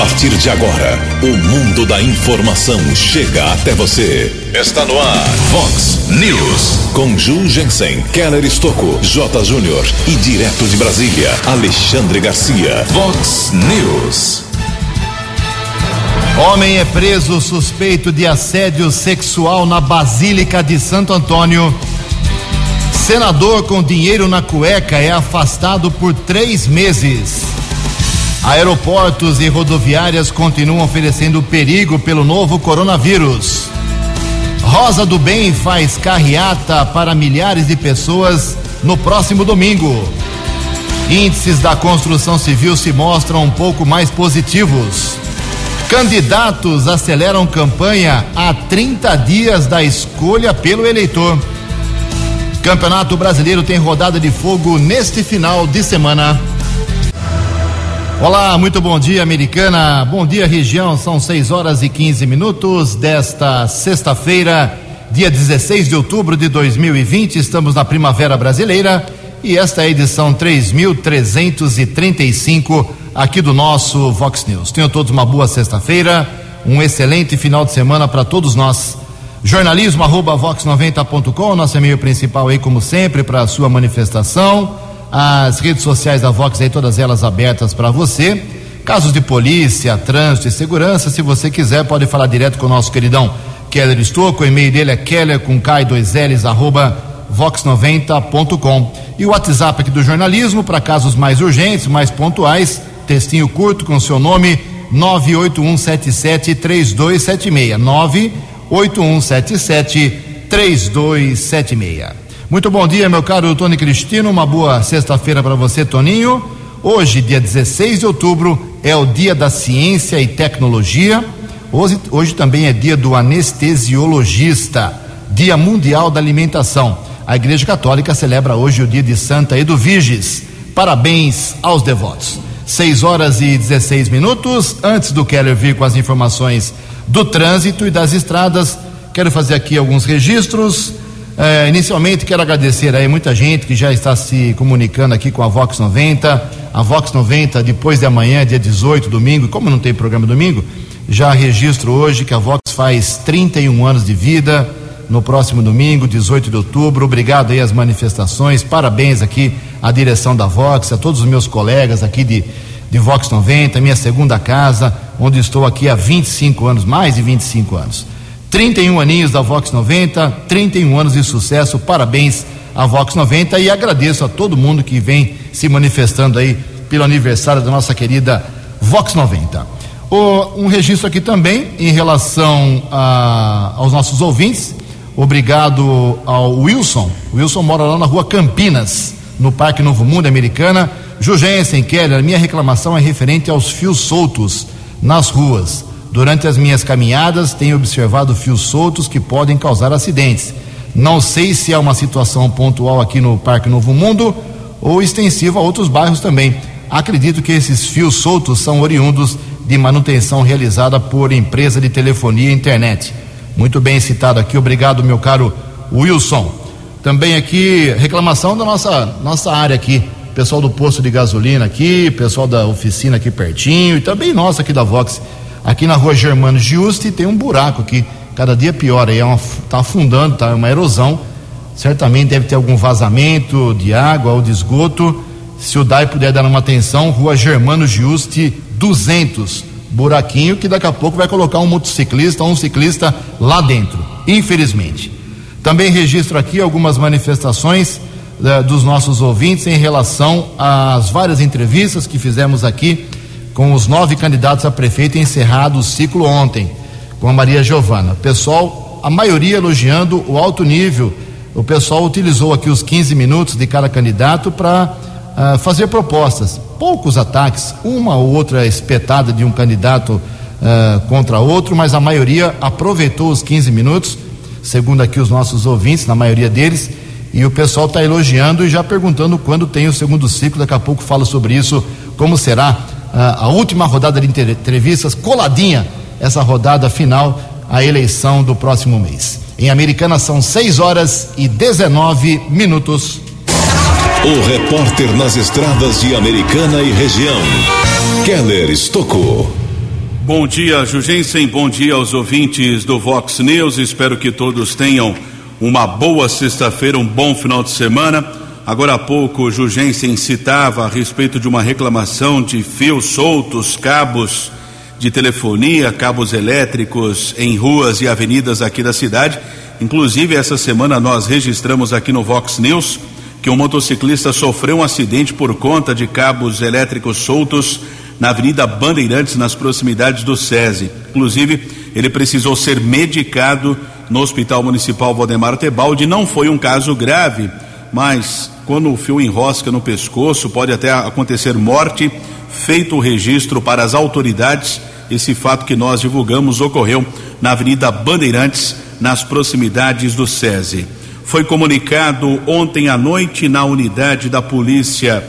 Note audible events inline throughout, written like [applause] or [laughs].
partir de agora, o mundo da informação chega até você. Está no ar, Fox News. Com Ju Jensen, Keller Estocco, J. Júnior e direto de Brasília, Alexandre Garcia. Fox News. Homem é preso suspeito de assédio sexual na Basílica de Santo Antônio. Senador com dinheiro na cueca é afastado por três meses. Aeroportos e rodoviárias continuam oferecendo perigo pelo novo coronavírus. Rosa do Bem faz carreata para milhares de pessoas no próximo domingo. Índices da construção civil se mostram um pouco mais positivos. Candidatos aceleram campanha a 30 dias da escolha pelo eleitor. Campeonato Brasileiro tem rodada de fogo neste final de semana. Olá, muito bom dia, americana. Bom dia, região. São 6 horas e 15 minutos desta sexta-feira, dia 16 de outubro de 2020. Estamos na Primavera Brasileira e esta é a edição 3335 aqui do nosso Vox News. Tenham todos uma boa sexta-feira, um excelente final de semana para todos nós. Jornalismo arroba vox90.com, nosso e-mail principal aí, como sempre, para a sua manifestação as redes sociais da Vox aí, todas elas abertas para você. Casos de polícia, trânsito e segurança, se você quiser, pode falar direto com o nosso queridão Keller Estouco. O e-mail dele é keller com K 2 L's, arroba vox90.com. E o WhatsApp aqui do jornalismo, para casos mais urgentes, mais pontuais, textinho curto com seu nome, 981773276. 981773276. Muito bom dia, meu caro Tony Cristino. Uma boa sexta-feira para você, Toninho. Hoje, dia 16 de outubro, é o dia da ciência e tecnologia. Hoje, hoje também é dia do anestesiologista, Dia Mundial da Alimentação. A Igreja Católica celebra hoje o dia de Santa Eduviges. Parabéns aos devotos. 6 horas e 16 minutos. Antes do Keller vir com as informações do trânsito e das estradas, quero fazer aqui alguns registros. É, inicialmente quero agradecer aí muita gente que já está se comunicando aqui com a Vox 90. A Vox 90, depois de amanhã, dia 18, domingo, como não tem programa domingo, já registro hoje que a Vox faz 31 anos de vida no próximo domingo, 18 de outubro. Obrigado aí às manifestações, parabéns aqui à direção da Vox, a todos os meus colegas aqui de, de Vox 90, minha segunda casa, onde estou aqui há 25 anos, mais de 25 anos. 31 aninhos da Vox 90, 31 anos de sucesso, parabéns à Vox 90 e agradeço a todo mundo que vem se manifestando aí pelo aniversário da nossa querida Vox 90. O, um registro aqui também em relação a, aos nossos ouvintes. Obrigado ao Wilson. O Wilson mora lá na rua Campinas, no Parque Novo Mundo Americana. Jugensen Keller, minha reclamação é referente aos fios soltos nas ruas. Durante as minhas caminhadas, tenho observado fios soltos que podem causar acidentes. Não sei se é uma situação pontual aqui no Parque Novo Mundo ou extensiva a outros bairros também. Acredito que esses fios soltos são oriundos de manutenção realizada por empresa de telefonia e internet. Muito bem citado aqui, obrigado, meu caro Wilson. Também aqui, reclamação da nossa, nossa área aqui, pessoal do posto de gasolina aqui, pessoal da oficina aqui pertinho e também nossa aqui da Vox Aqui na rua Germano Giusti tem um buraco aqui, cada dia pior, aí é uma, tá afundando, tá uma erosão. Certamente deve ter algum vazamento de água ou de esgoto. Se o DAI puder dar uma atenção, rua Germano Giusti 200, buraquinho que daqui a pouco vai colocar um motociclista ou um ciclista lá dentro, infelizmente. Também registro aqui algumas manifestações uh, dos nossos ouvintes em relação às várias entrevistas que fizemos aqui com os nove candidatos a prefeito encerrado o ciclo ontem, com a Maria Giovana. Pessoal, a maioria elogiando o alto nível. O pessoal utilizou aqui os 15 minutos de cada candidato para uh, ah, fazer propostas. Poucos ataques, uma ou outra espetada de um candidato uh, contra outro, mas a maioria aproveitou os 15 minutos, segundo aqui os nossos ouvintes, na maioria deles, e o pessoal está elogiando e já perguntando quando tem o segundo ciclo. Daqui a pouco fala sobre isso, como será a, a última rodada de entrevistas, coladinha essa rodada final, a eleição do próximo mês. Em Americana são 6 horas e 19 minutos. O repórter nas estradas de Americana e região, Keller Estocou. Bom dia, Jugensen. Bom dia aos ouvintes do Vox News. Espero que todos tenham uma boa sexta-feira, um bom final de semana. Agora há pouco, Jugensen citava a respeito de uma reclamação de fios soltos, cabos de telefonia, cabos elétricos em ruas e avenidas aqui da cidade. Inclusive, essa semana nós registramos aqui no Vox News que um motociclista sofreu um acidente por conta de cabos elétricos soltos na Avenida Bandeirantes, nas proximidades do SESI. Inclusive, ele precisou ser medicado no Hospital Municipal Valdemar Tebaldi. Não foi um caso grave, mas quando o fio enrosca no pescoço, pode até acontecer morte. Feito o registro para as autoridades, esse fato que nós divulgamos ocorreu na Avenida Bandeirantes, nas proximidades do SESI. Foi comunicado ontem à noite na unidade da Polícia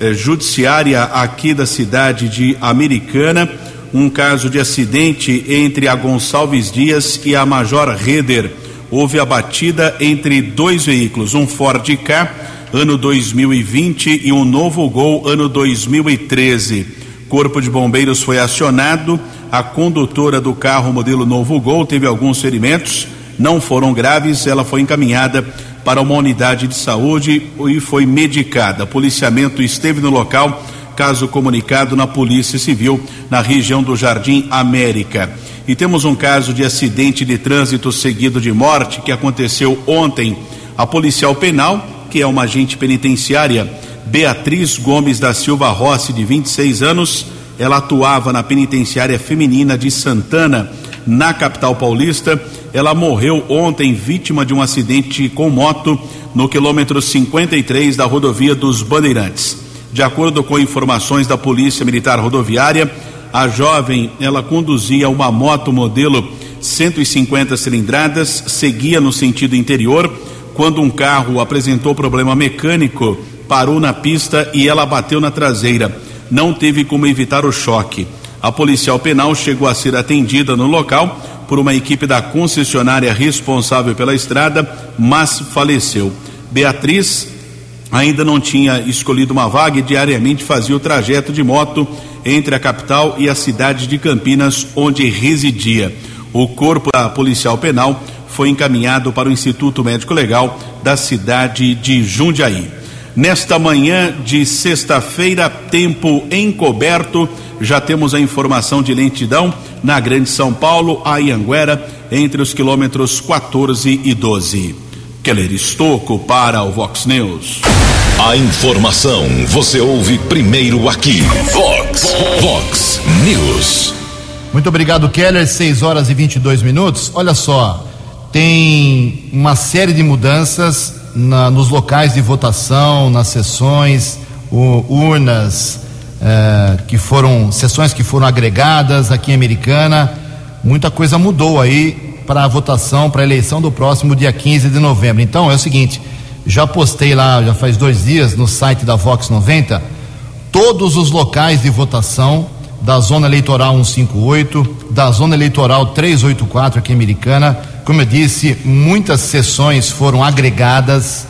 eh, Judiciária aqui da cidade de Americana um caso de acidente entre a Gonçalves Dias e a Major Reder. Houve a batida entre dois veículos, um Ford K, ano 2020, e um novo Gol, ano 2013. Corpo de Bombeiros foi acionado. A condutora do carro modelo Novo Gol teve alguns ferimentos não foram graves, ela foi encaminhada para uma unidade de saúde e foi medicada. Policiamento esteve no local, caso comunicado na Polícia Civil, na região do Jardim América. E temos um caso de acidente de trânsito seguido de morte que aconteceu ontem. A policial penal, que é uma agente penitenciária, Beatriz Gomes da Silva Rossi, de 26 anos, ela atuava na penitenciária feminina de Santana, na capital paulista ela morreu ontem vítima de um acidente com moto no quilômetro 53 da rodovia dos Bandeirantes. De acordo com informações da Polícia Militar Rodoviária, a jovem ela conduzia uma moto modelo 150 cilindradas, seguia no sentido interior quando um carro apresentou problema mecânico, parou na pista e ela bateu na traseira. Não teve como evitar o choque. A policial penal chegou a ser atendida no local por uma equipe da concessionária responsável pela estrada, mas faleceu. Beatriz ainda não tinha escolhido uma vaga e diariamente fazia o trajeto de moto entre a capital e a cidade de Campinas, onde residia. O corpo da policial penal foi encaminhado para o Instituto Médico Legal da cidade de Jundiaí. Nesta manhã de sexta-feira, tempo encoberto, já temos a informação de lentidão na Grande São Paulo, a Ianguera, entre os quilômetros 14 e 12. Keller Estocco para o Vox News. A informação você ouve primeiro aqui. Vox, Vox News. Muito obrigado, Keller. 6 horas e 22 minutos. Olha só, tem uma série de mudanças na, nos locais de votação, nas sessões, o, urnas, é, que foram sessões que foram agregadas aqui em Americana. Muita coisa mudou aí para a votação, para a eleição do próximo dia 15 de novembro. Então é o seguinte, já postei lá, já faz dois dias, no site da Vox 90, todos os locais de votação da zona eleitoral 158, da zona eleitoral 384 aqui Americana. Como eu disse, muitas sessões foram agregadas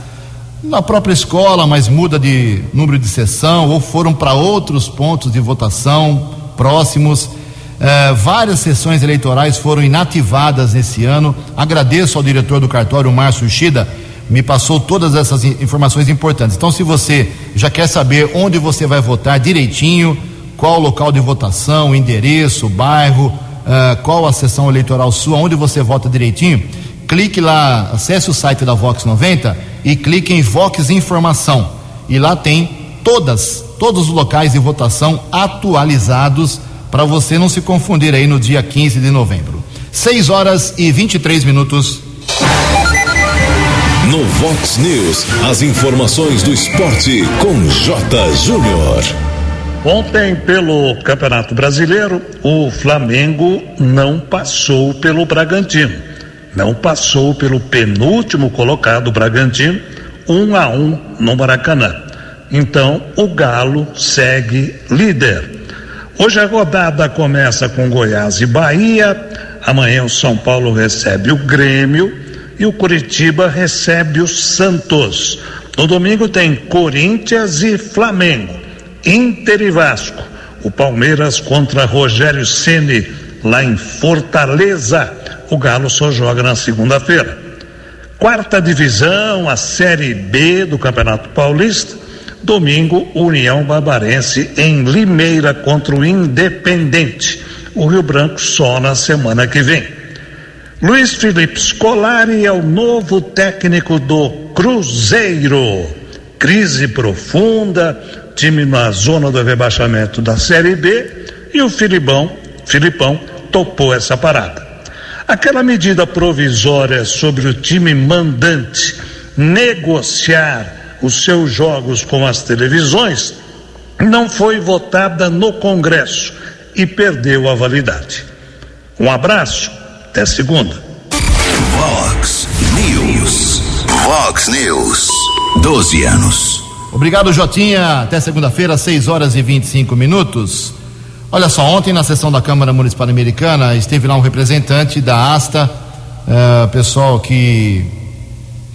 na própria escola, mas muda de número de sessão, ou foram para outros pontos de votação próximos. Eh, várias sessões eleitorais foram inativadas nesse ano. Agradeço ao diretor do cartório, Márcio Uchida, me passou todas essas informações importantes. Então, se você já quer saber onde você vai votar direitinho, qual o local de votação, endereço, bairro, uh, qual a sessão eleitoral sua, onde você vota direitinho, clique lá, acesse o site da Vox 90 e clique em Vox Informação. E lá tem todas, todos os locais de votação atualizados para você não se confundir aí no dia 15 de novembro. 6 horas e 23 minutos. No Vox News, as informações do esporte com J. Júnior. Ontem, pelo Campeonato Brasileiro, o Flamengo não passou pelo Bragantino não passou pelo penúltimo colocado, Bragantino, um a um no Maracanã. Então, o Galo segue líder. Hoje a rodada começa com Goiás e Bahia. Amanhã o São Paulo recebe o Grêmio e o Curitiba recebe o Santos. No domingo tem Corinthians e Flamengo, Inter e Vasco. O Palmeiras contra Rogério Ceni lá em Fortaleza. O Galo só joga na segunda-feira. Quarta divisão, a Série B do Campeonato Paulista. Domingo, União Barbarense em Limeira contra o Independente. O Rio Branco só na semana que vem. Luiz Felipe Scolari é o novo técnico do Cruzeiro. Crise profunda, time na zona do rebaixamento da Série B e o Filipão, Filipão topou essa parada. Aquela medida provisória sobre o time mandante negociar os seus jogos com as televisões não foi votada no Congresso e perdeu a validade. Um abraço, até segunda. Vox News. Vox News. 12 anos. Obrigado, Jotinha. Até segunda-feira, 6 horas e 25 minutos. Olha só, ontem na sessão da Câmara Municipal Americana esteve lá um representante da ASTA, uh, pessoal que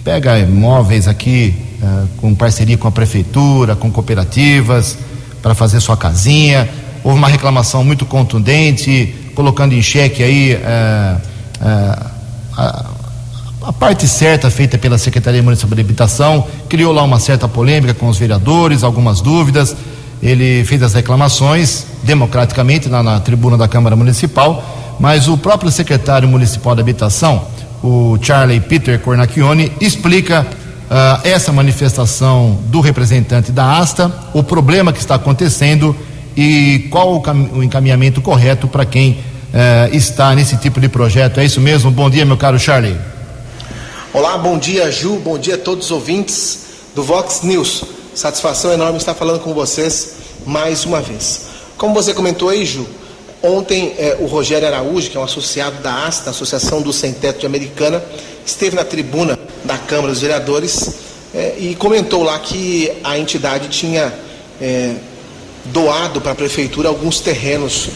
pega imóveis aqui uh, com parceria com a prefeitura, com cooperativas, para fazer sua casinha. Houve uma reclamação muito contundente, colocando em xeque aí uh, a, a parte certa feita pela Secretaria Municipal de Habitação, criou lá uma certa polêmica com os vereadores, algumas dúvidas. Ele fez as reclamações democraticamente na, na, tribuna da Câmara Municipal, mas o próprio secretário municipal de habitação, o Charlie Peter Cornacchione, explica uh, essa manifestação do representante da ASTA, o problema que está acontecendo e qual o, encaminhamento correto para quem uh, está nesse tipo de projeto. É isso mesmo? Bom dia, meu caro Charlie. Olá, bom dia, Ju, bom dia a todos os ouvintes do Vox News. Satisfação enorme estar falando com vocês mais uma vez. Como você comentou aí, Ju, ontem é, o Rogério Araújo, que é um associado da ASTA, Associação do Sem Teto de Americana, esteve na tribuna da Câmara dos Vereadores é, e comentou lá que a entidade tinha é, doado para a prefeitura alguns terrenos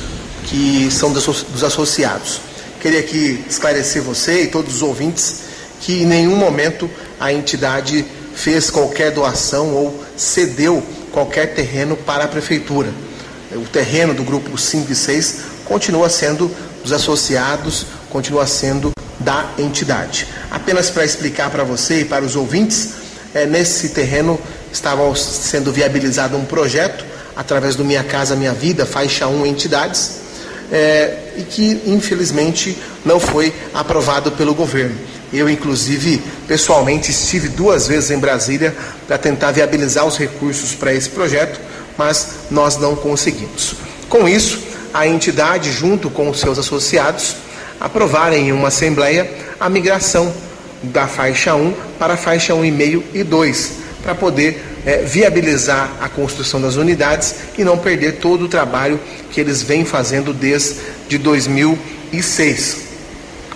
que são dos associados. Queria aqui esclarecer você e todos os ouvintes que em nenhum momento a entidade fez qualquer doação ou cedeu qualquer terreno para a prefeitura. O terreno do grupo 5 e 6 continua sendo dos associados, continua sendo da entidade. Apenas para explicar para você e para os ouvintes, é, nesse terreno estava sendo viabilizado um projeto através do Minha Casa Minha Vida, faixa 1 entidades, é, e que infelizmente não foi aprovado pelo governo. Eu, inclusive, pessoalmente estive duas vezes em Brasília para tentar viabilizar os recursos para esse projeto, mas nós não conseguimos. Com isso, a entidade, junto com os seus associados, aprovaram em uma assembleia a migração da faixa 1 para a faixa 1,5 e 2, para poder é, viabilizar a construção das unidades e não perder todo o trabalho que eles vêm fazendo desde 2006.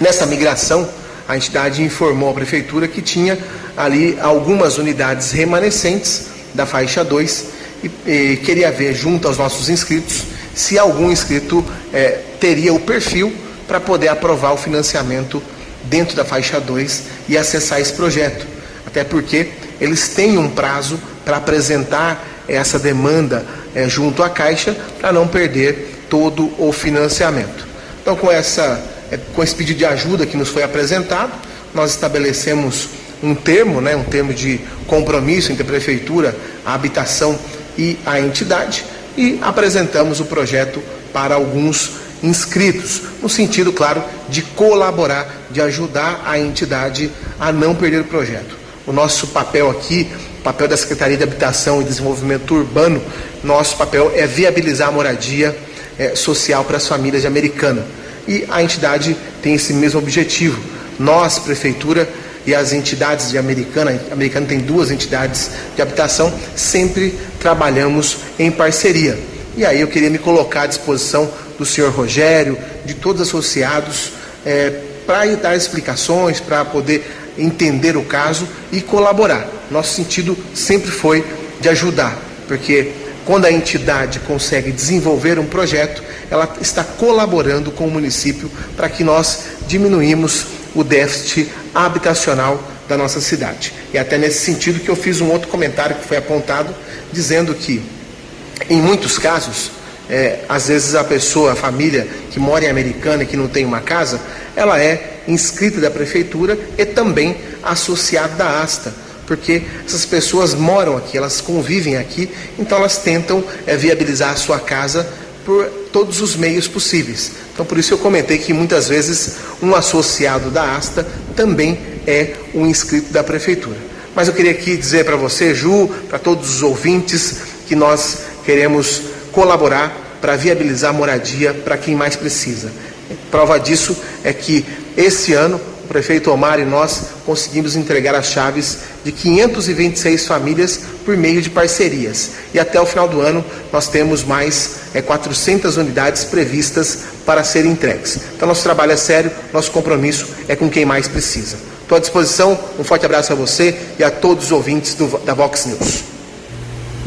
Nessa migração, a entidade informou à prefeitura que tinha ali algumas unidades remanescentes da faixa 2 e, e queria ver junto aos nossos inscritos se algum inscrito é, teria o perfil para poder aprovar o financiamento dentro da faixa 2 e acessar esse projeto. Até porque eles têm um prazo para apresentar essa demanda é, junto à Caixa para não perder todo o financiamento. Então, com essa é, com esse pedido de ajuda que nos foi apresentado, nós estabelecemos um termo, né, um termo de compromisso entre a prefeitura, a habitação e a entidade e apresentamos o projeto para alguns inscritos, no sentido, claro, de colaborar, de ajudar a entidade a não perder o projeto. O nosso papel aqui, papel da Secretaria de Habitação e Desenvolvimento Urbano, nosso papel é viabilizar a moradia é, social para as famílias de Americana e a entidade tem esse mesmo objetivo. Nós, prefeitura e as entidades de Americana, a Americana tem duas entidades de habitação, sempre trabalhamos em parceria. E aí eu queria me colocar à disposição do senhor Rogério, de todos os associados, é, para dar explicações, para poder entender o caso e colaborar. Nosso sentido sempre foi de ajudar, porque quando a entidade consegue desenvolver um projeto, ela está colaborando com o município para que nós diminuímos o déficit habitacional da nossa cidade. E até nesse sentido que eu fiz um outro comentário que foi apontado, dizendo que, em muitos casos, é, às vezes a pessoa, a família que mora em Americana e que não tem uma casa, ela é inscrita da prefeitura e também associada da asta, porque essas pessoas moram aqui, elas convivem aqui, então elas tentam é, viabilizar a sua casa por todos os meios possíveis. Então por isso eu comentei que muitas vezes um associado da asta também é um inscrito da prefeitura. Mas eu queria aqui dizer para você, Ju, para todos os ouvintes, que nós queremos colaborar para viabilizar moradia para quem mais precisa. Prova disso é que esse ano o prefeito Omar e nós conseguimos entregar as chaves de 526 famílias por meio de parcerias. E até o final do ano nós temos mais é, 400 unidades previstas para serem entregues. Então nosso trabalho é sério, nosso compromisso é com quem mais precisa. Estou à disposição, um forte abraço a você e a todos os ouvintes do, da Vox News.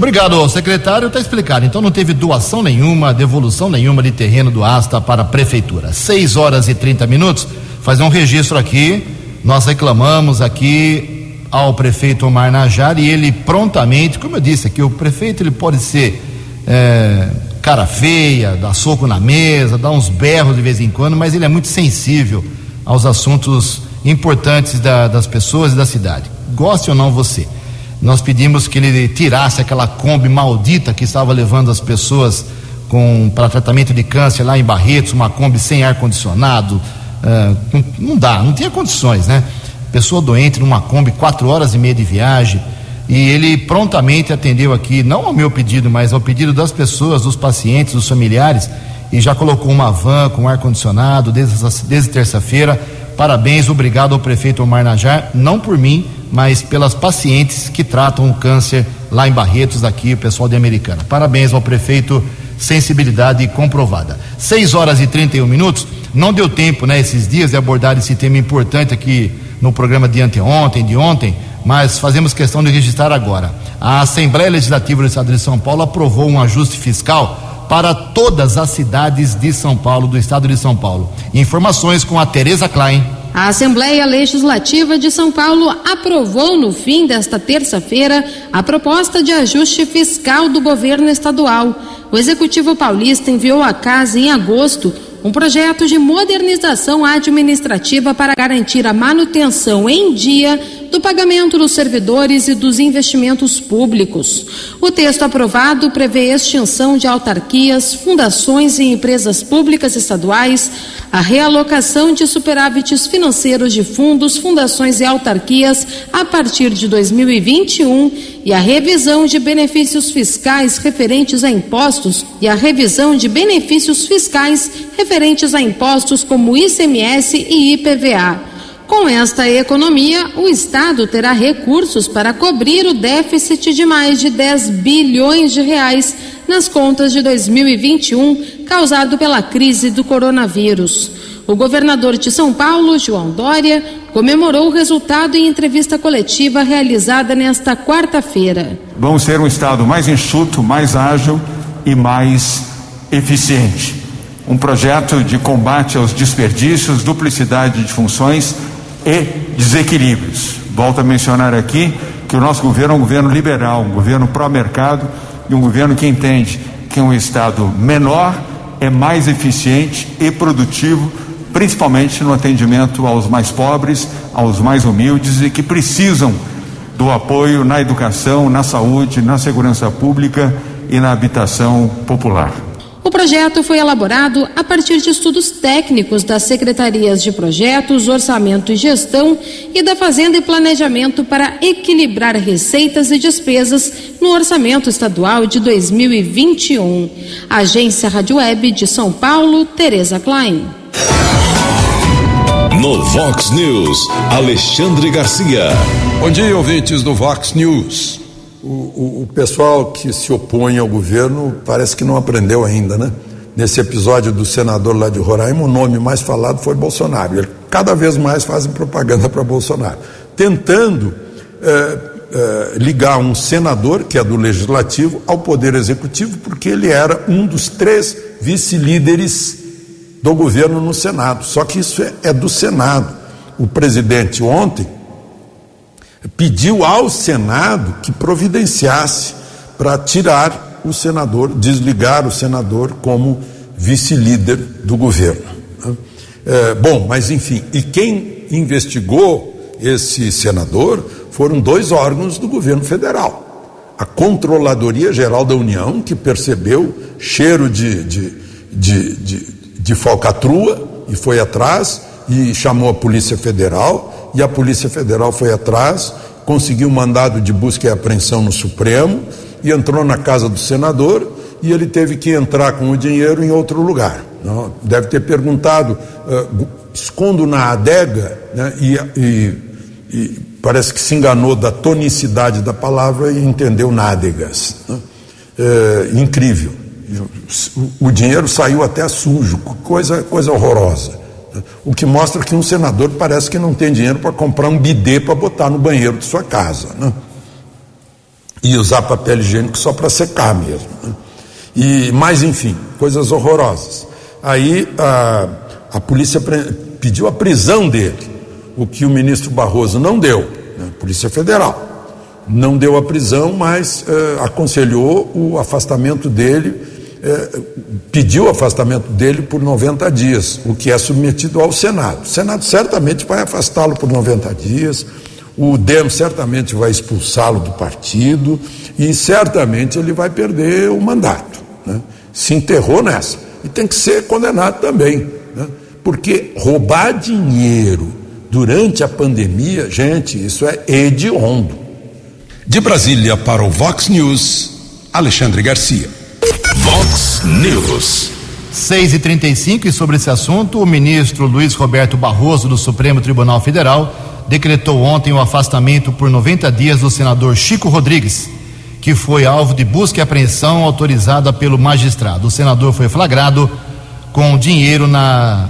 Obrigado, secretário. Está explicado. Então não teve doação nenhuma, devolução nenhuma de terreno do Asta para a prefeitura. 6 horas e 30 minutos. Fazer um registro aqui. Nós reclamamos aqui ao prefeito Omar Najar e ele prontamente, como eu disse aqui, o prefeito ele pode ser é, cara feia, dar soco na mesa, dar uns berros de vez em quando, mas ele é muito sensível aos assuntos importantes da, das pessoas e da cidade. Goste ou não você nós pedimos que ele tirasse aquela Kombi maldita que estava levando as pessoas para tratamento de câncer lá em Barretos, uma Kombi sem ar condicionado. Uh, não dá, não tinha condições, né? Pessoa doente numa Kombi, quatro horas e meia de viagem. E ele prontamente atendeu aqui, não ao meu pedido, mas ao pedido das pessoas, dos pacientes, dos familiares, e já colocou uma van com ar condicionado desde, desde terça-feira. Parabéns, obrigado ao prefeito Omar Najar, não por mim, mas pelas pacientes que tratam o câncer lá em Barretos, aqui, o pessoal de Americana. Parabéns ao prefeito, sensibilidade comprovada. 6 horas e 31 minutos. Não deu tempo, né, esses dias, de abordar esse tema importante aqui no programa de anteontem, de ontem, mas fazemos questão de registrar agora. A Assembleia Legislativa do Estado de São Paulo aprovou um ajuste fiscal para todas as cidades de São Paulo, do Estado de São Paulo. Informações com a Tereza Klein. A Assembleia Legislativa de São Paulo aprovou no fim desta terça-feira a proposta de ajuste fiscal do governo estadual. O Executivo Paulista enviou à casa em agosto um projeto de modernização administrativa para garantir a manutenção em dia do pagamento dos servidores e dos investimentos públicos. O texto aprovado prevê extinção de autarquias, fundações e empresas públicas estaduais, a realocação de superávites financeiros de fundos, fundações e autarquias a partir de 2021 e a revisão de benefícios fiscais referentes a impostos e a revisão de benefícios fiscais referentes a impostos como ICMS e IPVA. Com esta economia, o Estado terá recursos para cobrir o déficit de mais de 10 bilhões de reais nas contas de 2021 causado pela crise do coronavírus. O governador de São Paulo, João Dória, comemorou o resultado em entrevista coletiva realizada nesta quarta-feira. Vamos ter um Estado mais enxuto, mais ágil e mais eficiente. Um projeto de combate aos desperdícios, duplicidade de funções e desequilíbrios. Volto a mencionar aqui que o nosso governo é um governo liberal, um governo pró-mercado e um governo que entende que um Estado menor é mais eficiente e produtivo, principalmente no atendimento aos mais pobres, aos mais humildes e que precisam do apoio na educação, na saúde, na segurança pública e na habitação popular. O projeto foi elaborado a partir de estudos técnicos das secretarias de projetos, orçamento e gestão e da Fazenda e Planejamento para equilibrar receitas e despesas no orçamento estadual de 2021. Agência Rádio Web de São Paulo, Tereza Klein. No Vox News, Alexandre Garcia. Bom dia, ouvintes do Vox News. O, o, pessoal que se opõe ao governo parece que não aprendeu ainda, né? Nesse episódio do senador lá de Roraima, o nome mais falado foi Bolsonaro. Ele, cada vez mais fazem propaganda para Bolsonaro, tentando é, é, ligar um senador, que é do legislativo, ao poder executivo, porque ele era um dos três vice-líderes do governo no Senado. Só que isso é, é do Senado. O presidente ontem pediu ao Senado que providenciasse para tirar o senador, desligar o senador como vice-líder do governo. Né? É, bom, mas enfim, e quem investigou esse senador foram dois órgãos do governo federal. A Controladoria Geral da União, que percebeu cheiro de, de, de, de, de falcatrua e foi atrás e chamou a Polícia Federal, e a Polícia Federal foi atrás, conseguiu um mandado de busca e apreensão no Supremo e entrou na casa do senador e ele teve que entrar com o dinheiro em outro lugar. Não? Deve ter perguntado, uh, escondo na adega, né? e, e, e, parece que se enganou da tonicidade da palavra e entendeu nádegas. É, incrível. O, o dinheiro saiu até sujo, coisa, coisa horrorosa. O que mostra que um senador parece que não tem dinheiro para comprar um bidê para botar no banheiro de sua casa. Né? E usar papel higiênico só para secar mesmo. Né? E, mas, enfim, coisas horrorosas. Aí a, a polícia pediu a prisão dele, o que o ministro Barroso não deu, né? Polícia Federal. Não deu a prisão, mas eh, aconselhou o afastamento dele, eh, pediu o afastamento dele por 90 dias, o que é submetido ao Senado. O Senado certamente vai afastá-lo por 90 dias, o DEM certamente vai expulsá-lo do partido e certamente ele vai perder o mandato. Né? Se enterrou nessa. E tem que ser condenado também. Né? Porque roubar dinheiro durante a pandemia, gente, isso é hediondo. De Brasília para o Vox News, Alexandre Garcia. Vox News. 6 e 35 e sobre esse assunto, o ministro Luiz Roberto Barroso, do Supremo Tribunal Federal, decretou ontem o afastamento por 90 dias do senador Chico Rodrigues que foi alvo de busca e apreensão autorizada pelo magistrado. O senador foi flagrado com dinheiro na,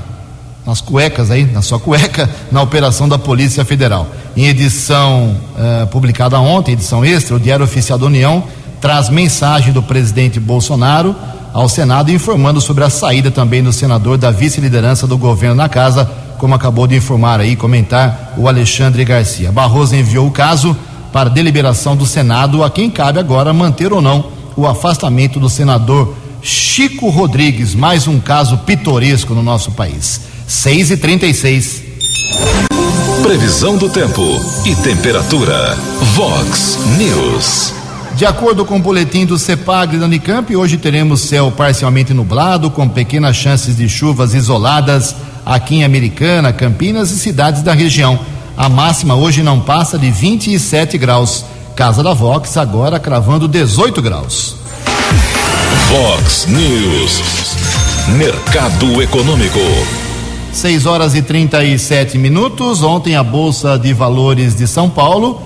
nas cuecas aí, na sua cueca, na operação da Polícia Federal. Em edição uh, publicada ontem, edição extra, o Diário Oficial da União traz mensagem do presidente Bolsonaro ao Senado informando sobre a saída também do senador da vice-liderança do governo na casa, como acabou de informar aí, comentar o Alexandre Garcia. Barroso enviou o caso para deliberação do Senado, a quem cabe agora manter ou não o afastamento do senador Chico Rodrigues. Mais um caso pitoresco no nosso país. 6 e 36 Previsão do tempo e temperatura. Vox News. De acordo com o boletim do CEPAG da Unicamp, hoje teremos céu parcialmente nublado, com pequenas chances de chuvas isoladas aqui em Americana, Campinas e cidades da região. A máxima hoje não passa de 27 graus. Casa da Vox agora cravando 18 graus. Vox News. Mercado Econômico. 6 horas e 37 minutos. Ontem a Bolsa de Valores de São Paulo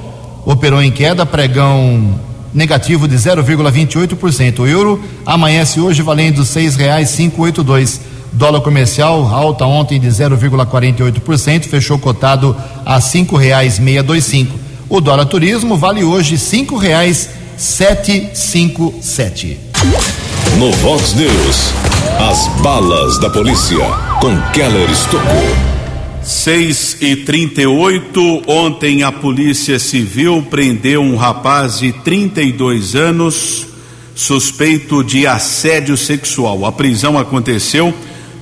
operou em queda, pregão negativo de 0,28%. O euro amanhece hoje valendo R$ 6,582. Dólar comercial alta ontem de 0,48%, fechou cotado a dois cinco. O dólar turismo vale hoje cinco sete. No Vox News, as balas da polícia com Keller Estocou. 6 e 38 ontem a Polícia Civil prendeu um rapaz de 32 anos suspeito de assédio sexual. A prisão aconteceu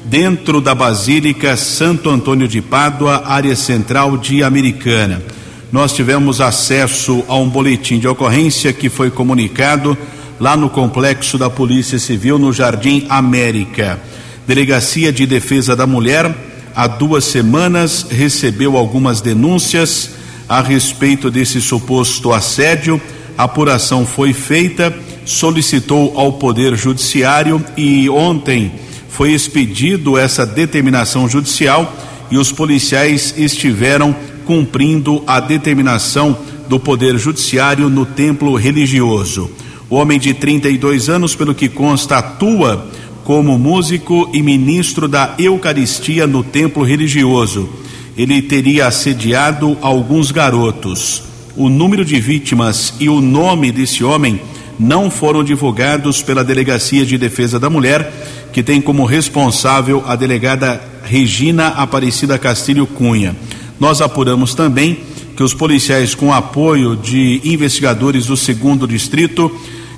dentro da Basílica Santo Antônio de Pádua, área central de Americana. Nós tivemos acesso a um boletim de ocorrência que foi comunicado lá no complexo da Polícia Civil no Jardim América. Delegacia de Defesa da Mulher, há duas semanas, recebeu algumas denúncias a respeito desse suposto assédio. A apuração foi feita, solicitou ao Poder Judiciário e ontem foi expedido essa determinação judicial e os policiais estiveram cumprindo a determinação do Poder Judiciário no templo religioso. O homem de 32 anos, pelo que consta, atua como músico e ministro da Eucaristia no templo religioso. Ele teria assediado alguns garotos. O número de vítimas e o nome desse homem não foram divulgados pela Delegacia de Defesa da Mulher que tem como responsável a delegada Regina Aparecida Castilho Cunha. Nós apuramos também que os policiais, com apoio de investigadores do segundo distrito,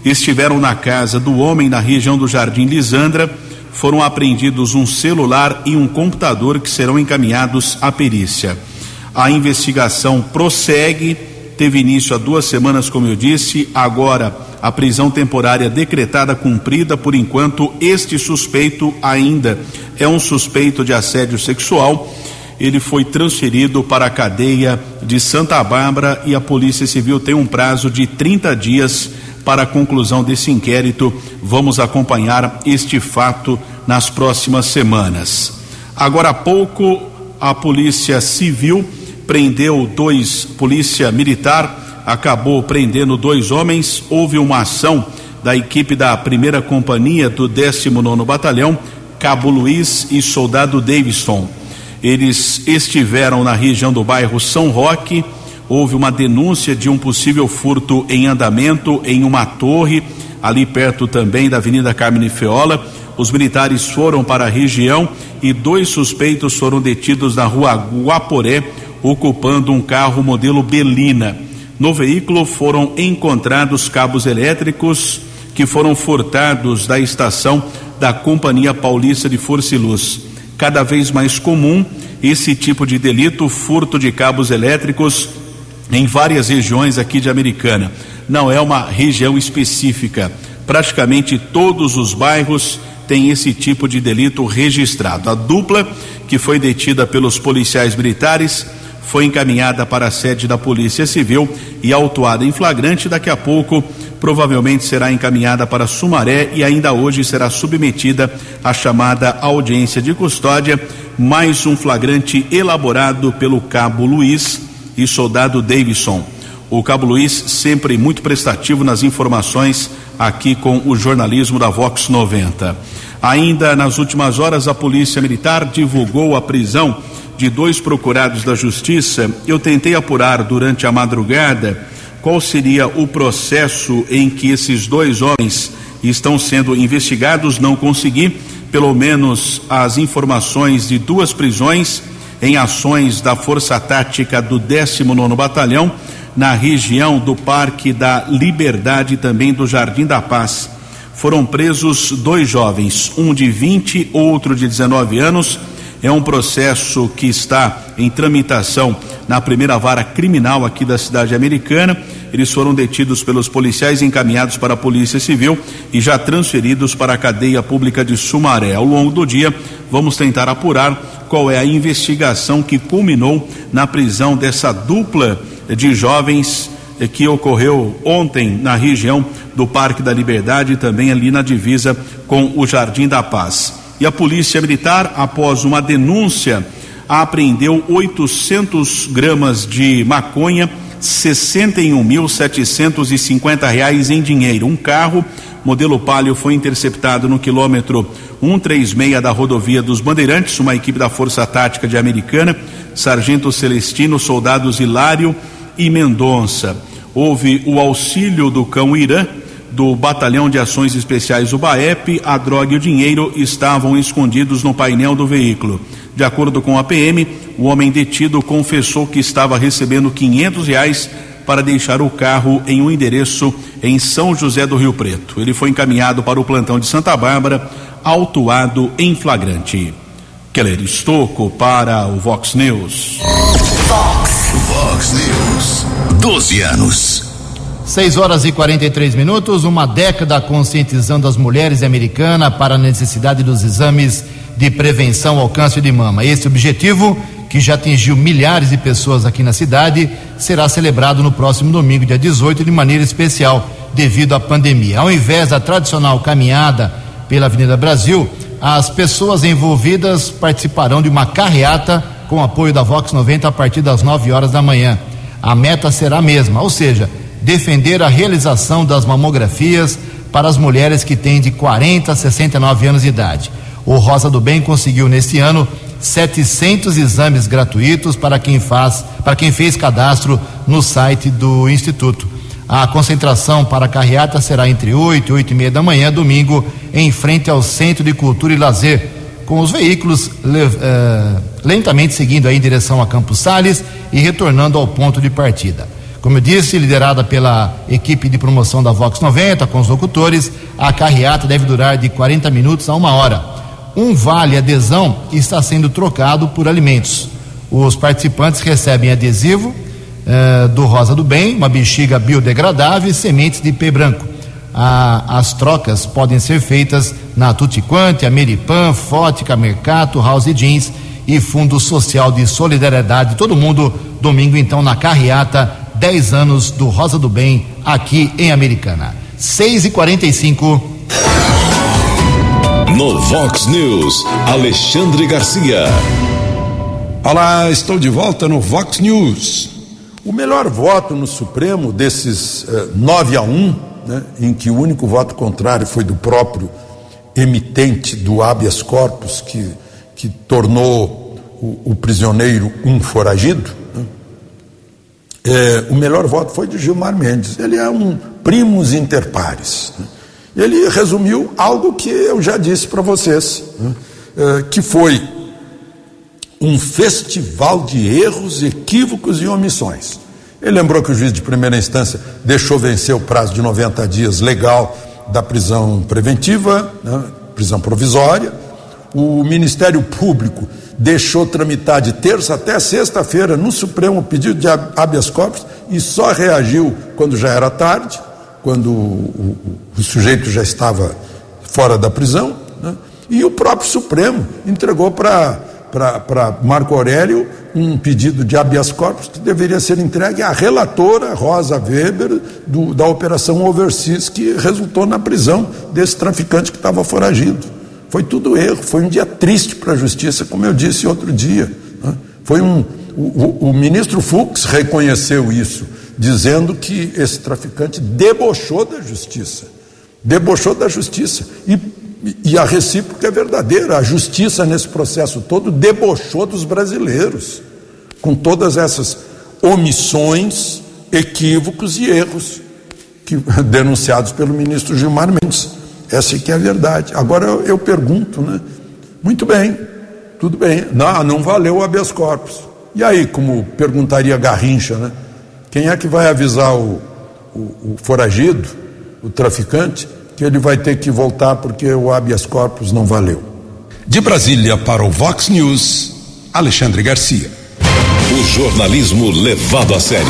estiveram na casa do homem na região do Jardim Lisandra. Foram apreendidos um celular e um computador que serão encaminhados à perícia. A investigação prossegue, teve início há duas semanas, como eu disse, agora a prisão temporária decretada cumprida, por enquanto, este suspeito ainda é um suspeito de assédio sexual. Ele foi transferido para a cadeia de Santa Bárbara e a Polícia Civil tem um prazo de 30 dias para a conclusão desse inquérito. Vamos acompanhar este fato nas próximas semanas. Agora há pouco, a Polícia Civil prendeu dois, Polícia Militar acabou prendendo dois homens. Houve uma ação da equipe da primeira companhia do 19 Batalhão, Cabo Luiz e Soldado Davidson. Eles estiveram na região do bairro São Roque. Houve uma denúncia de um possível furto em andamento em uma torre, ali perto também da Avenida Carmen Feola. Os militares foram para a região e dois suspeitos foram detidos na rua Guaporé, ocupando um carro modelo Belina. No veículo foram encontrados cabos elétricos que foram furtados da estação da Companhia Paulista de Força e Luz. Cada vez mais comum esse tipo de delito, furto de cabos elétricos em várias regiões aqui de Americana. Não é uma região específica. Praticamente todos os bairros têm esse tipo de delito registrado. A dupla que foi detida pelos policiais militares foi encaminhada para a sede da Polícia Civil e autuada em flagrante. Daqui a pouco, provavelmente será encaminhada para Sumaré e ainda hoje será submetida à chamada audiência de custódia. Mais um flagrante elaborado pelo Cabo Luiz e soldado Davidson. O Cabo Luiz sempre muito prestativo nas informações aqui com o jornalismo da Vox 90. Ainda nas últimas horas, a Polícia Militar divulgou a prisão de dois procurados da Justiça, eu tentei apurar durante a madrugada qual seria o processo em que esses dois homens estão sendo investigados. Não consegui, pelo menos, as informações de duas prisões em ações da Força Tática do 19 Batalhão, na região do Parque da Liberdade e também do Jardim da Paz. Foram presos dois jovens, um de 20, outro de 19 anos é um processo que está em tramitação na primeira vara criminal aqui da cidade americana. Eles foram detidos pelos policiais encaminhados para a Polícia Civil e já transferidos para a cadeia pública de Sumaré. Ao longo do dia, vamos tentar apurar qual é a investigação que culminou na prisão dessa dupla de jovens que ocorreu ontem na região do Parque da Liberdade e também ali na divisa com o Jardim da Paz e a Polícia Militar, após uma denúncia, apreendeu 800 gramas de maconha, 61.750 reais em dinheiro. Um carro modelo Palio foi interceptado no quilômetro 136 da rodovia dos Bandeirantes. Uma equipe da Força Tática de Americana, Sargento Celestino, soldados Hilário e Mendonça. Houve o auxílio do cão Irã do Batalhão de Ações Especiais UBAEP, a droga e o dinheiro estavam escondidos no painel do veículo. De acordo com a PM, o homem detido confessou que estava recebendo 500 reais para deixar o carro em um endereço em São José do Rio Preto. Ele foi encaminhado para o plantão de Santa Bárbara, autuado em flagrante. Keller Estocco para o Vox News. Vox, Vox News. 12 anos. 6 horas e 43 minutos, uma década conscientizando as mulheres americanas para a necessidade dos exames de prevenção ao câncer de mama. Esse objetivo, que já atingiu milhares de pessoas aqui na cidade, será celebrado no próximo domingo, dia 18, de maneira especial, devido à pandemia. Ao invés da tradicional caminhada pela Avenida Brasil, as pessoas envolvidas participarão de uma carreata com apoio da Vox 90 a partir das 9 horas da manhã. A meta será a mesma, ou seja, defender a realização das mamografias para as mulheres que têm de 40 a 69 anos de idade. O Rosa do Bem conseguiu neste ano 700 exames gratuitos para quem faz, para quem fez cadastro no site do instituto. A concentração para a carreata será entre 8 e 8 e meia da manhã, domingo, em frente ao Centro de Cultura e Lazer, com os veículos uh, lentamente seguindo em direção a Campos Sales e retornando ao ponto de partida. Como eu disse, liderada pela equipe de promoção da Vox 90, com os locutores, a carreata deve durar de 40 minutos a uma hora. Um vale adesão está sendo trocado por alimentos. Os participantes recebem adesivo eh, do Rosa do Bem, uma bexiga biodegradável e sementes de pé branco. Ah, as trocas podem ser feitas na Tutiquante, Ameripan, Fótica, Mercato, House Jeans e Fundo Social de Solidariedade. Todo mundo, domingo, então, na carreata, 10 anos do Rosa do Bem, aqui em Americana. 6 e 45 No Vox News, Alexandre Garcia. Olá, estou de volta no Vox News. O melhor voto no Supremo desses eh, 9 a 1, né, em que o único voto contrário foi do próprio emitente do habeas corpus, que, que tornou o, o prisioneiro um foragido, é, o melhor voto foi de Gilmar Mendes. Ele é um primus inter pares. Né? Ele resumiu algo que eu já disse para vocês, né? é, que foi um festival de erros, equívocos e omissões. Ele lembrou que o juiz de primeira instância deixou vencer o prazo de 90 dias legal da prisão preventiva, né, prisão provisória. O Ministério Público deixou tramitar de terça até sexta-feira no Supremo pedido de habeas corpus e só reagiu quando já era tarde, quando o, o, o sujeito já estava fora da prisão. Né? E o próprio Supremo entregou para para Marco Aurélio um pedido de habeas corpus que deveria ser entregue à relatora Rosa Weber do, da operação Overseas que resultou na prisão desse traficante que estava foragido. Foi tudo erro, foi um dia triste para a justiça, como eu disse outro dia. Né? Foi um, o, o, ministro Fux reconheceu isso, dizendo que esse traficante debochou da justiça. Debochou da justiça. E e a recíproca é verdadeira. A justiça nesse processo todo debochou dos brasileiros, com todas essas omissões, equívocos e erros que, [laughs] denunciados pelo ministro Gilmar Mendes. Essa que é a verdade. Agora eu, eu pergunto, né? Muito bem, tudo bem. Não, não valeu o habeas corpus. E aí, como perguntaria Garrincha, né? Quem é que vai avisar o, o, o foragido, o traficante, que ele vai ter que voltar porque o habeas corpus não valeu. De Brasília para o Vox News, Alexandre Garcia. O jornalismo levado a sério.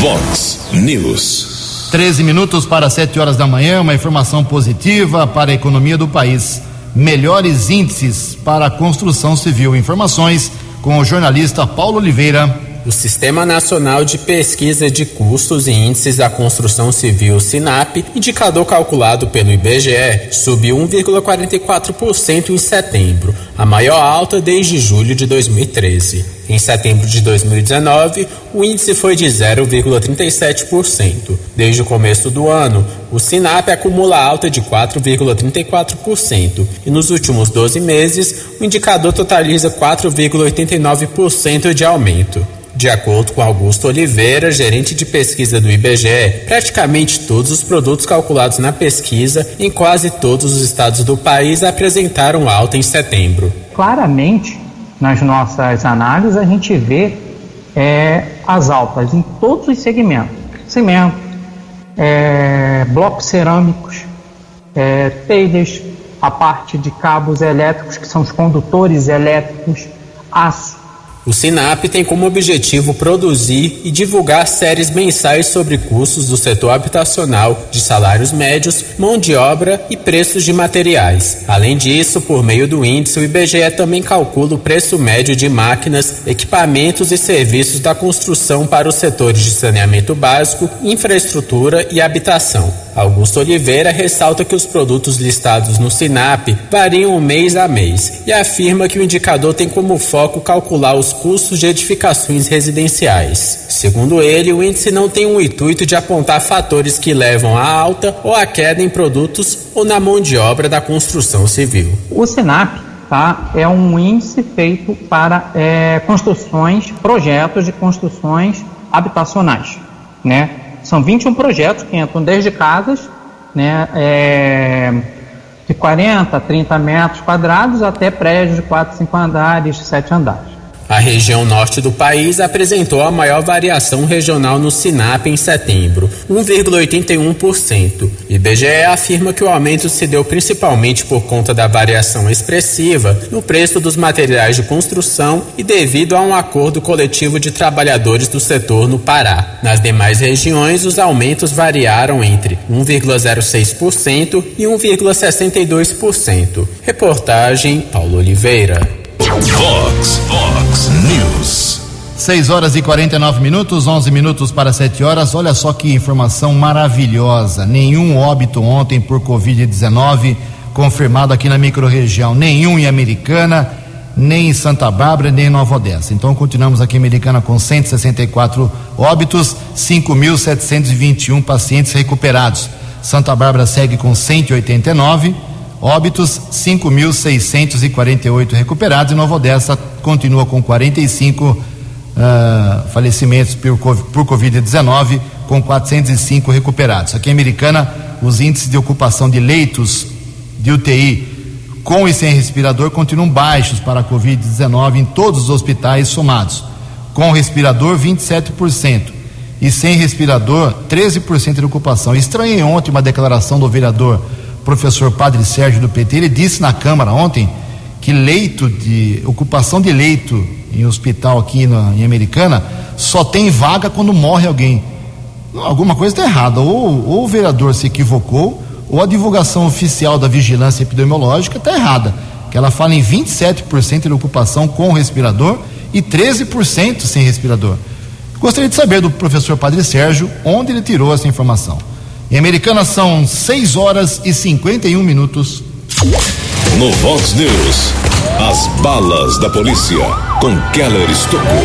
Vox News. 13 minutos para 7 horas da manhã, uma informação positiva para a economia do país. Melhores índices para a construção civil. Informações com o jornalista Paulo Oliveira. O Sistema Nacional de Pesquisa de Custos e Índices da Construção Civil, SINAP, indicador calculado pelo IBGE, subiu 1,44% em setembro, a maior alta desde julho de 2013. Em setembro de 2019, o índice foi de 0,37%. Desde o começo do ano, o SINAP acumula alta de 4,34% e nos últimos 12 meses, o indicador totaliza 4,89% de aumento. De acordo com Augusto Oliveira, gerente de pesquisa do IBGE, praticamente todos os produtos calculados na pesquisa em quase todos os estados do país apresentaram alta em setembro. Claramente, nas nossas análises, a gente vê é, as altas em todos os segmentos: cimento, é, blocos cerâmicos, é, telhas, a parte de cabos elétricos, que são os condutores elétricos, aço o SINAP tem como objetivo produzir e divulgar séries mensais sobre custos do setor habitacional, de salários médios, mão de obra e preços de materiais. Além disso, por meio do índice, o IBGE também calcula o preço médio de máquinas, equipamentos e serviços da construção para os setores de saneamento básico, infraestrutura e habitação. Augusto Oliveira ressalta que os produtos listados no SINAP variam mês a mês e afirma que o indicador tem como foco calcular os custos de edificações residenciais. Segundo ele, o índice não tem o intuito de apontar fatores que levam à alta ou à queda em produtos ou na mão de obra da construção civil. O SINAP tá, é um índice feito para é, construções, projetos de construções habitacionais, né? São 21 projetos que entram desde casas, né, é, de 40 a 30 metros quadrados até prédios de 4, 5 andares, 7 andares. A região norte do país apresentou a maior variação regional no SINAP em setembro, 1,81%. IBGE afirma que o aumento se deu principalmente por conta da variação expressiva no preço dos materiais de construção e devido a um acordo coletivo de trabalhadores do setor no Pará. Nas demais regiões, os aumentos variaram entre 1,06% e 1,62%. Reportagem Paulo Oliveira. Vox, Vox News. 6 horas e 49 minutos, 11 minutos para 7 horas. Olha só que informação maravilhosa. Nenhum óbito ontem por Covid-19 confirmado aqui na microrregião. Nenhum em Americana, nem em Santa Bárbara, nem em Nova Odessa. Então continuamos aqui em Americana com 164 óbitos, 5.721 pacientes recuperados. Santa Bárbara segue com 189 óbitos, 5.648 recuperados e Nova Odessa continua com 45 uh, falecimentos por, por Covid-19, com 405 recuperados. Aqui em Americana, os índices de ocupação de leitos de UTI com e sem respirador continuam baixos para a Covid-19 em todos os hospitais somados. Com respirador, 27%. E sem respirador, 13% de ocupação. Estranhei ontem uma declaração do vereador professor Padre Sérgio do PT, ele disse na Câmara ontem que leito de ocupação de leito em hospital aqui na, em Americana só tem vaga quando morre alguém. Alguma coisa está errada. Ou, ou o vereador se equivocou, ou a divulgação oficial da vigilância epidemiológica está errada. Que ela fala em 27% de ocupação com respirador e 13% sem respirador. Gostaria de saber do professor Padre Sérgio onde ele tirou essa informação. Em Americana são 6 horas e 51 minutos. No Vox News, as balas da polícia com Keller Estocou.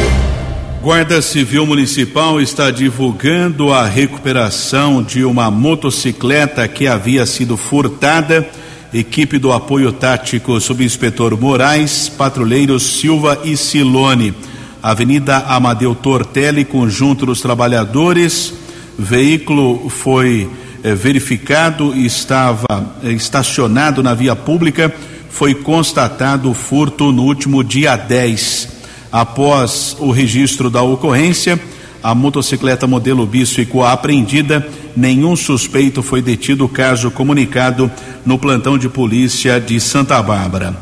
Guarda Civil Municipal está divulgando a recuperação de uma motocicleta que havia sido furtada. Equipe do apoio tático subinspetor Moraes, patrulheiros Silva e Silone. Avenida Amadeu Tortelli, conjunto dos trabalhadores veículo foi eh, verificado e estava eh, estacionado na via pública. Foi constatado o furto no último dia 10. Após o registro da ocorrência, a motocicleta modelo bis ficou apreendida. Nenhum suspeito foi detido, caso comunicado no plantão de polícia de Santa Bárbara.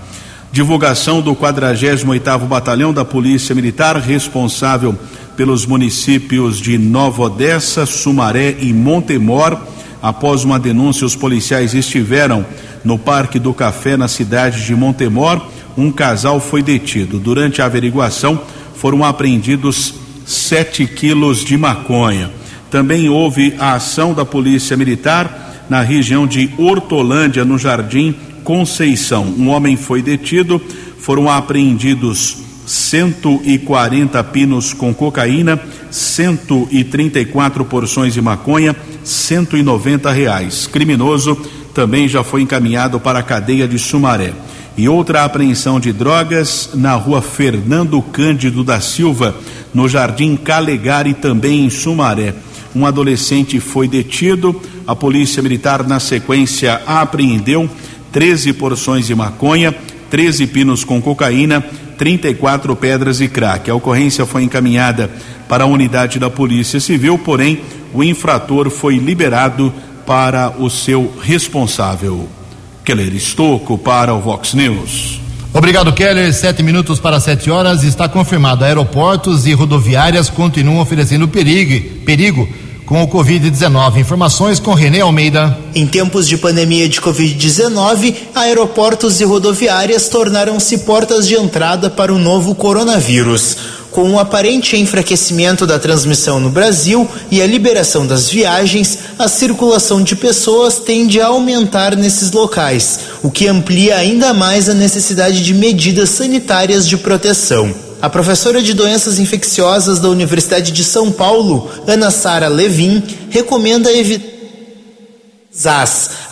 Divulgação do 48º Batalhão da Polícia Militar, responsável pelos municípios de Nova Odessa, Sumaré e Montemor. Após uma denúncia, os policiais estiveram no Parque do Café, na cidade de Montemor. Um casal foi detido. Durante a averiguação, foram apreendidos 7 quilos de maconha. Também houve a ação da Polícia Militar na região de Hortolândia, no Jardim Conceição. Um homem foi detido, foram apreendidos 140 pinos com cocaína, 134 porções de maconha, 190 reais. Criminoso também já foi encaminhado para a cadeia de Sumaré. E outra apreensão de drogas na rua Fernando Cândido da Silva, no Jardim Calegari, também em Sumaré. Um adolescente foi detido, a Polícia Militar, na sequência, apreendeu 13 porções de maconha, 13 pinos com cocaína, 34 pedras e crack. A ocorrência foi encaminhada para a unidade da Polícia Civil, porém o infrator foi liberado para o seu responsável. Keller Estocco para o Vox News. Obrigado, Keller. Sete minutos para sete horas. Está confirmado. Aeroportos e rodoviárias continuam oferecendo perigo, perigo com o Covid-19. Informações com Renê Almeida. Em tempos de pandemia de Covid-19, aeroportos e rodoviárias tornaram-se portas de entrada para o novo coronavírus. Com o um aparente enfraquecimento da transmissão no Brasil e a liberação das viagens, a circulação de pessoas tende a aumentar nesses locais, o que amplia ainda mais a necessidade de medidas sanitárias de proteção. A professora de doenças infecciosas da Universidade de São Paulo, Ana Sara Levin, recomenda evitar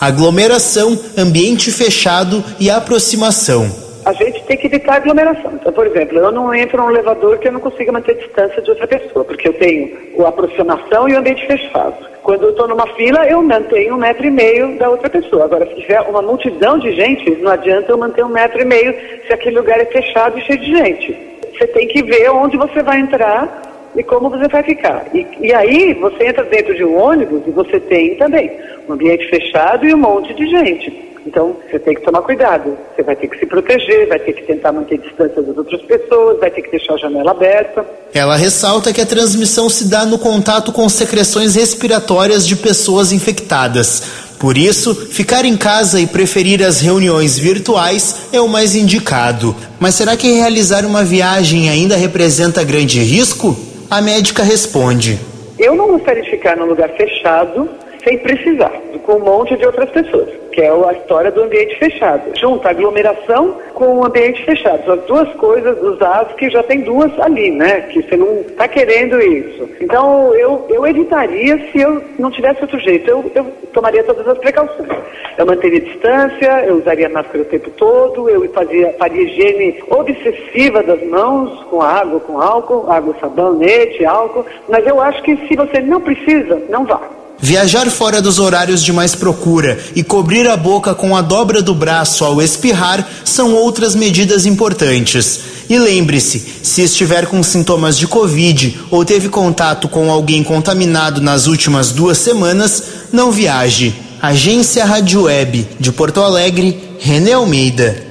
aglomeração, ambiente fechado e aproximação. A gente tem que evitar aglomeração. Então, por exemplo, eu não entro num elevador que eu não consiga manter distância de outra pessoa, porque eu tenho a aproximação e o ambiente fechado. Quando eu estou numa fila, eu mantenho um metro e meio da outra pessoa. Agora, se tiver uma multidão de gente, não adianta eu manter um metro e meio se aquele lugar é fechado e cheio de gente. Você tem que ver onde você vai entrar e como você vai ficar. E, e aí você entra dentro de um ônibus e você tem também um ambiente fechado e um monte de gente. Então, você tem que tomar cuidado. Você vai ter que se proteger, vai ter que tentar manter distância das outras pessoas, vai ter que deixar a janela aberta. Ela ressalta que a transmissão se dá no contato com secreções respiratórias de pessoas infectadas. Por isso, ficar em casa e preferir as reuniões virtuais é o mais indicado. Mas será que realizar uma viagem ainda representa grande risco? A médica responde: Eu não gostaria de ficar num lugar fechado sem precisar, com um monte de outras pessoas, que é a história do ambiente fechado. Junta aglomeração com o ambiente fechado. São as duas coisas dos as que já tem duas ali, né? Que você não está querendo isso. Então eu, eu evitaria se eu não tivesse outro jeito. Eu, eu tomaria todas as precauções. Eu manteria distância, eu usaria máscara o tempo todo, eu fazia, faria higiene obsessiva das mãos, com água, com álcool, água, sabonete, álcool. Mas eu acho que se você não precisa, não vá. Viajar fora dos horários de mais procura e cobrir a boca com a dobra do braço ao espirrar são outras medidas importantes. E lembre-se, se estiver com sintomas de Covid ou teve contato com alguém contaminado nas últimas duas semanas, não viaje. Agência Rádio Web de Porto Alegre, René Almeida.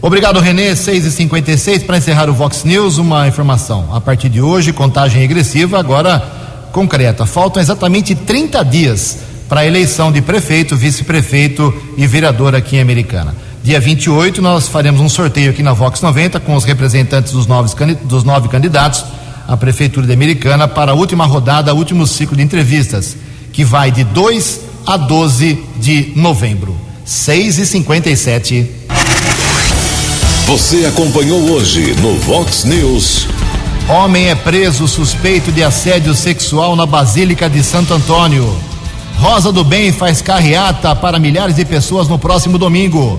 Obrigado, Renê. 6h56 para encerrar o Vox News. Uma informação. A partir de hoje, contagem regressiva agora concreta. Faltam exatamente 30 dias para a eleição de prefeito, vice-prefeito e vereador aqui em Americana. Dia 28, nós faremos um sorteio aqui na Vox 90 com os representantes dos nove, dos nove candidatos à Prefeitura de Americana para a última rodada, último ciclo de entrevistas, que vai de 2 a 12 de novembro. 6 e 57 Você acompanhou hoje no Vox News. Homem é preso suspeito de assédio sexual na Basílica de Santo Antônio. Rosa do Bem faz carreata para milhares de pessoas no próximo domingo.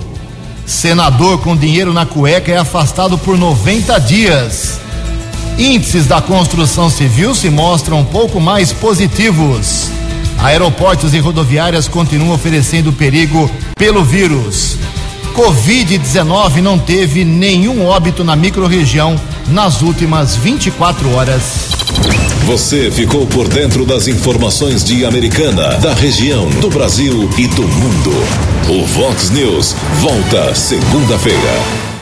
Senador com dinheiro na cueca é afastado por 90 dias. Índices da construção civil se mostram um pouco mais positivos. Aeroportos e rodoviárias continuam oferecendo perigo pelo vírus. Covid-19 não teve nenhum óbito na microrregião nas últimas 24 horas. Você ficou por dentro das informações de Americana, da região, do Brasil e do mundo. O Vox News volta segunda-feira.